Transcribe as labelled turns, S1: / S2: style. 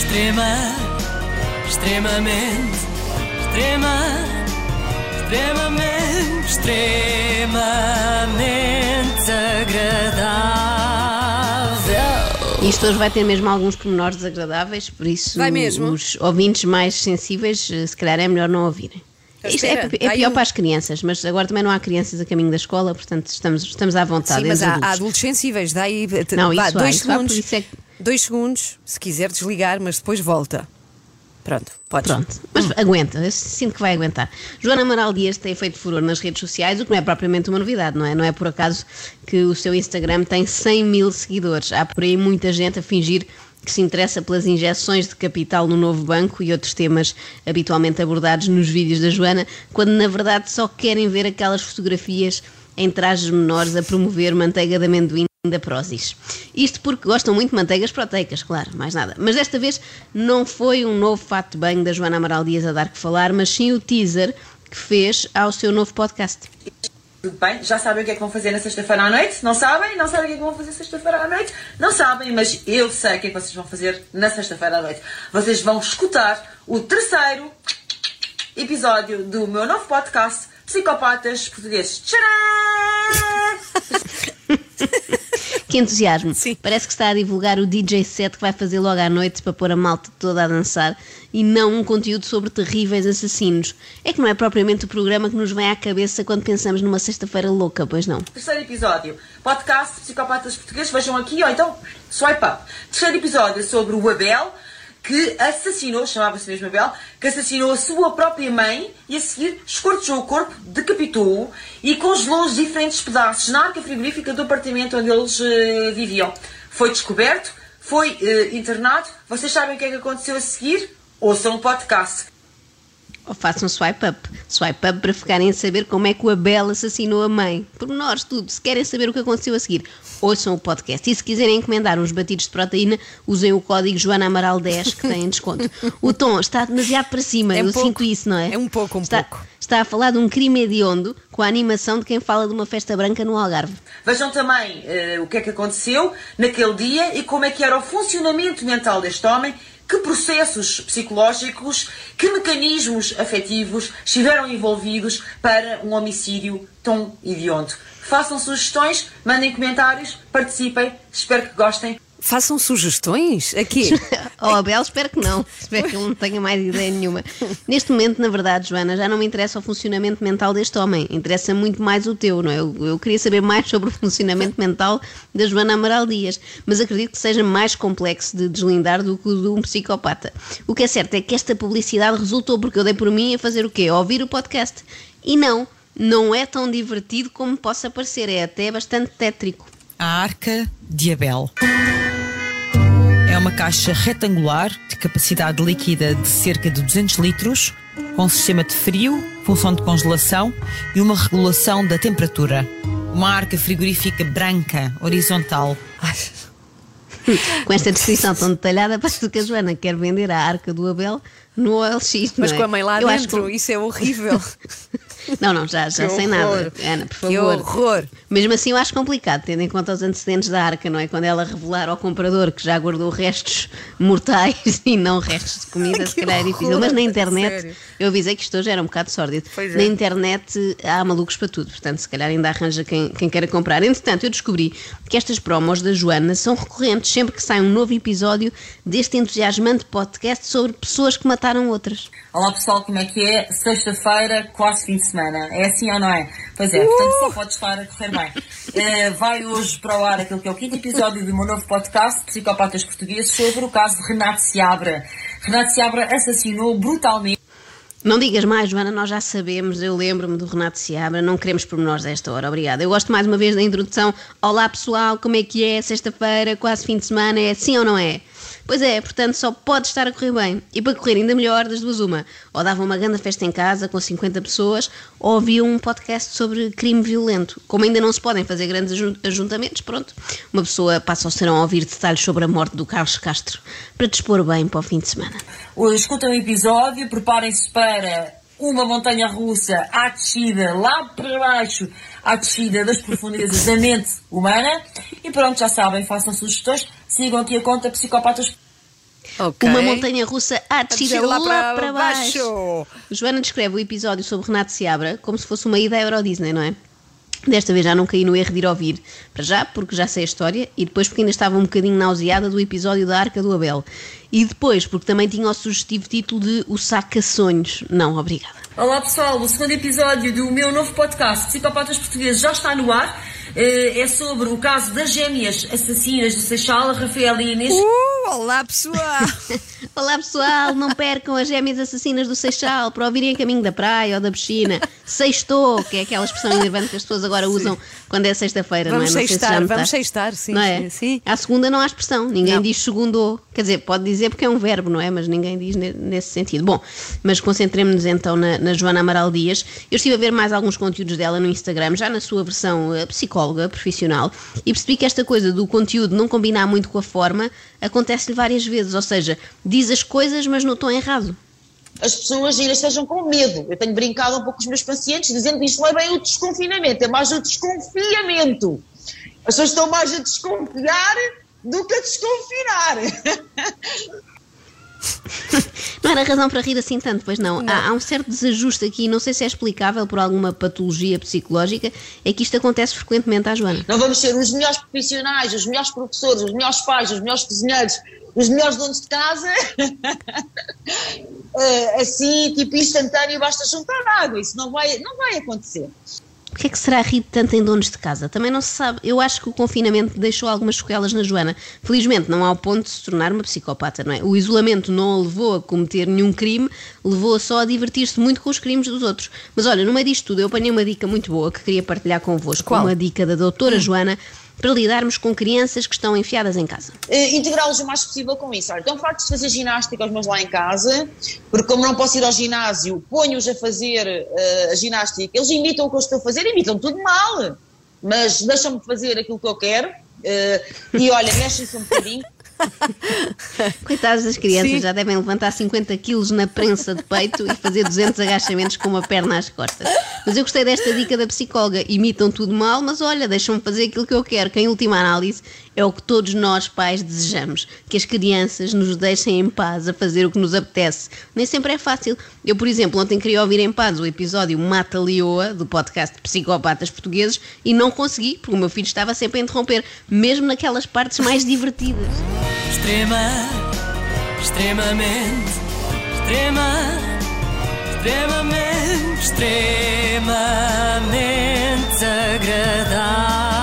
S1: Extrema, extremamente, extrema, extremamente, extremamente agradável.
S2: Isto hoje vai ter mesmo alguns pormenores desagradáveis, por isso
S3: Vai mesmo?
S2: os ouvintes mais sensíveis, eh, se calhar é melhor não ouvirem. Isto é, é
S3: há
S2: pior
S3: um-
S2: para as crianças, mas agora também não há crianças a caminho da escola, portanto estamos, estamos à vontade.
S3: Sim, mas há, há
S2: adultos.
S3: sensíveis. Daí,
S2: Não,
S3: vá,
S2: isso há,
S3: dois
S2: há, por
S3: segundos.
S2: isso é que-
S3: Dois segundos, se quiser desligar, mas depois volta. Pronto, podes.
S2: Pronto, mas aguenta, eu sinto que vai aguentar. Joana Amaral Dias tem feito furor nas redes sociais, o que não é propriamente uma novidade, não é? Não é por acaso que o seu Instagram tem 100 mil seguidores. Há por aí muita gente a fingir que se interessa pelas injeções de capital no novo banco e outros temas habitualmente abordados nos vídeos da Joana, quando na verdade só querem ver aquelas fotografias em trajes menores a promover manteiga de amendoim da Prozis. Isto porque gostam muito de manteigas proteicas, claro, mais nada. Mas desta vez não foi um novo fato de banho da Joana Amaral Dias a dar que falar, mas sim o teaser que fez ao seu novo podcast.
S4: Tudo bem? Já sabem o que é que vão fazer na sexta-feira à noite? Não sabem? Não sabem o que é que vão fazer sexta-feira à noite? Não sabem, mas eu sei o que é que vocês vão fazer na sexta-feira à noite. Vocês vão escutar o terceiro episódio do meu novo podcast Psicopatas Portugueses. Tcharam!
S2: Que entusiasmo!
S3: Sim.
S2: Parece que está a divulgar o DJ set que vai fazer logo à noite para pôr a malta toda a dançar e não um conteúdo sobre terríveis assassinos. É que não é propriamente o programa que nos vem à cabeça quando pensamos numa sexta-feira louca, pois não?
S4: Terceiro episódio, podcast Psicopatas Portugueses. Vejam aqui, ou então swipe up. Terceiro episódio sobre o Abel, que assassinou, chamava-se mesmo Abel, que assassinou a sua própria mãe e a seguir escortejou o corpo, decapitou-o e congelou os diferentes pedaços na arca frigorífica do apartamento onde eles eh, viviam. Foi descoberto, foi eh, internado. Vocês sabem o que é que aconteceu a seguir? Ouçam o podcast.
S2: Ou façam swipe up. Swipe up para ficarem a saber como é que o Abel assassinou a mãe. Pormenores, tudo. Se querem saber o que aconteceu a seguir, ouçam o podcast. E se quiserem encomendar uns batidos de proteína, usem o código Joana Amaral 10 que tem desconto. O tom está demasiado para cima,
S3: É um
S2: eu
S3: pouco.
S2: sinto isso, não é?
S3: É um pouco, um
S2: está,
S3: pouco.
S2: Está a falar de um crime hediondo com a animação de quem fala de uma festa branca no Algarve.
S4: Vejam também eh, o que é que aconteceu naquele dia e como é que era o funcionamento mental deste homem, que processos psicológicos, que mecanismos afetivos estiveram envolvidos para um homicídio tão hediondo. Façam sugestões, mandem comentários, participem, espero que gostem.
S3: Façam sugestões? Aqui.
S2: Oh, Abel, espero que não. Espero que ele não tenha mais ideia nenhuma. Neste momento, na verdade, Joana, já não me interessa o funcionamento mental deste homem. Interessa muito mais o teu, não é? Eu, eu queria saber mais sobre o funcionamento mental da Joana Amaral Dias, mas acredito que seja mais complexo de deslindar do que o de um psicopata. O que é certo é que esta publicidade resultou porque eu dei por mim a fazer o quê? A ouvir o podcast. E não, não é tão divertido como possa parecer. É até bastante tétrico.
S5: A Arca de Abel. Uma caixa retangular de capacidade líquida de cerca de 200 litros, com sistema de frio, função de congelação e uma regulação da temperatura. Uma arca frigorífica branca, horizontal.
S2: Com esta descrição tão detalhada, parece que a Joana quer vender a arca do Abel no OLX.
S3: Mas
S2: não é?
S3: com a mãe lá
S2: Eu acho
S3: dentro,
S2: que-
S3: isso é horrível.
S2: Não, não, já, já
S3: Que
S2: sem nada. Ana, por
S3: Que
S2: favor.
S3: horror.
S2: Mesmo assim, eu acho complicado, tendo em conta os antecedentes da arca, não é? Quando ela revelar ao comprador que já guardou restos mortais e não restos de comida, se
S3: Que
S2: calhar é difícil. Mas na internet,
S3: sério.
S2: eu avisei que isto hoje era um bocado sórdido.
S3: É.
S2: Na internet há malucos para tudo, portanto, se calhar ainda arranja quem, quem queira comprar. Entretanto, eu descobri que estas promos da Joana são recorrentes sempre que sai um novo episódio deste entusiasmante podcast sobre pessoas que mataram outras.
S4: Olá pessoal, como é que é? Sexta-feira, quase fim de semana. É assim ou não é? Pois é, portanto só pode estar a correr bem. Eh, vai hoje para o ar aquele que é o quinto episódio do meu novo podcast, Psicopatas Portugueses, sobre o caso de Renato Seabra. Renato Seabra assassinou brutalmente.
S2: Não digas mais, Joana, nós já sabemos, eu lembro-me do Renato Seabra, não queremos pormenores desta hora, obrigada. Eu gosto mais uma vez da introdução. Olá pessoal, como é que é? Sexta-feira, quase fim de semana, é assim ou não é? Pois é, portanto só pode estar a correr bem. E para correr ainda melhor, das duas uma. Ou davam uma grande festa em casa com 50 pessoas, ou ouviam um podcast sobre crime violento. Como ainda não se podem fazer grandes ajun- ajuntamentos, pronto. Uma pessoa passa o serão a ouvir detalhes sobre a morte do Carlos Castro, para dispor bem para o fim de semana.
S4: Escutem o episódio, preparem-se para uma montanha russa à descida, lá para baixo, à descida das profundezas da mente humana. E pronto, já sabem, façam sugestões, sigam aqui a conta Psicopatas
S3: Ok.
S2: Uma montanha russa à descida
S3: lá
S2: lá,
S3: para
S2: para, baixo.
S3: baixo.
S2: Joana descreve o episódio sobre Renato Seabra como se fosse uma ida à Euro Disney, não é? Desta vez já não caí no erro de ir ouvir. Para já, porque já sei a história, e depois porque ainda estava um bocadinho nauseada do episódio da Arca do Abel. E depois porque também tinha o sugestivo título de O Saca-Sonhos. Não, obrigada.
S6: Olá pessoal, o segundo episódio do meu novo podcast Psicopatas Portugueses já está no ar. Eh, É sobre o caso das gêmeas assassinas do Seixal, a Rafaela e Inês.
S3: Uh, olá, pessoal!
S2: Olá pessoal, não percam as gêmeas assassinas do Seixal para ouvirem a caminho da praia ou da piscina. Sextou, que é aquela expressão enervante que as pessoas agora usam quando é sexta-feira, não é?
S3: Vamos
S2: Não se
S3: sextar,
S2: notaste.
S3: vamos sextar, sim,
S2: Não é?
S3: sim, sim.
S2: À segunda não há expressão, ninguém
S3: Não.
S2: diz segundou. Quer dizer, pode dizer porque é um verbo, não é? Mas ninguém diz ne- nesse sentido. Bom, mas concentremos-nos então na, na Joana Amaral Dias. Eu estive a ver mais alguns conteúdos dela no Instagram, já na sua versão eh, psicóloga profissional, e percebi que esta coisa do conteúdo não combinar muito com a forma acontece-lhe várias vezes, ou seja, diz as coisas, mas no tom errado.
S7: as pessoas ainda estejam com medo. Eu tenho brincado um pouco com os meus pacientes, dizendo que isto não é bem o desconfinamento, é mais o desconfiamento. As pessoas estão mais a desconfiar do que a desconfinar.
S2: Não era razão para rir assim tanto, pois não. Há, há um certo desajuste aqui, não sei se é explicável por alguma patologia psicológica, é que isto acontece frequentemente à Joana.
S7: Não vamos ser os melhores profissionais, os melhores professores, os melhores pais, os melhores cozinheiros, os melhores donos de casa. Eh, assim, tipo instantâneo, basta juntar água. Isso não vai, não vai acontecer.
S2: O que é que será rir tanto em donos de casa? Também não se sabe. Eu acho que o confinamento deixou algumas sequelas na Joana. Felizmente, não ao ponto de se tornar uma psicopata, não é? O isolamento não a levou a cometer nenhum crime, levou-a só a divertir-se muito com os crimes dos outros. Mas olha, no meio disto tudo, eu apanhei uma dica muito boa que queria partilhar convosco.
S3: Qual?
S2: Uma dica da doutora Joana para lidarmos com crianças que estão enfiadas em casa.
S7: eh, integrá-los o mais possível com isso. Olha, então farto de fazer ginástica aos meus lá em casa, porque como não posso ir ao ginásio, ponho-os a fazer eh, a ginástica. Eles imitam o que eu estou a fazer, imitam tudo mal, mas deixam-me fazer aquilo que eu quero. eh, e olha, mexem-se um bocadinho.
S2: Coitadas das crianças,
S3: Sim.
S2: já devem levantar 50 quilos na prensa de peito e fazer 200 agachamentos com uma perna às costas. Mas eu gostei desta dica da psicóloga. Imitam tudo mal, mas olha, deixam-me fazer aquilo que eu quero, que em última análise é o que todos nós pais desejamos, que as crianças nos deixem em paz a fazer o que nos apetece. Nem sempre é fácil. Eu, por exemplo, ontem queria ouvir em paz o episódio Mata Leoa, do podcast Psicopatas Portugueses, e não consegui, porque o meu filho estava sempre a interromper, mesmo naquelas partes mais divertidas.
S1: Extrema, extremamente, extrema, extremamente, extremamente agradável.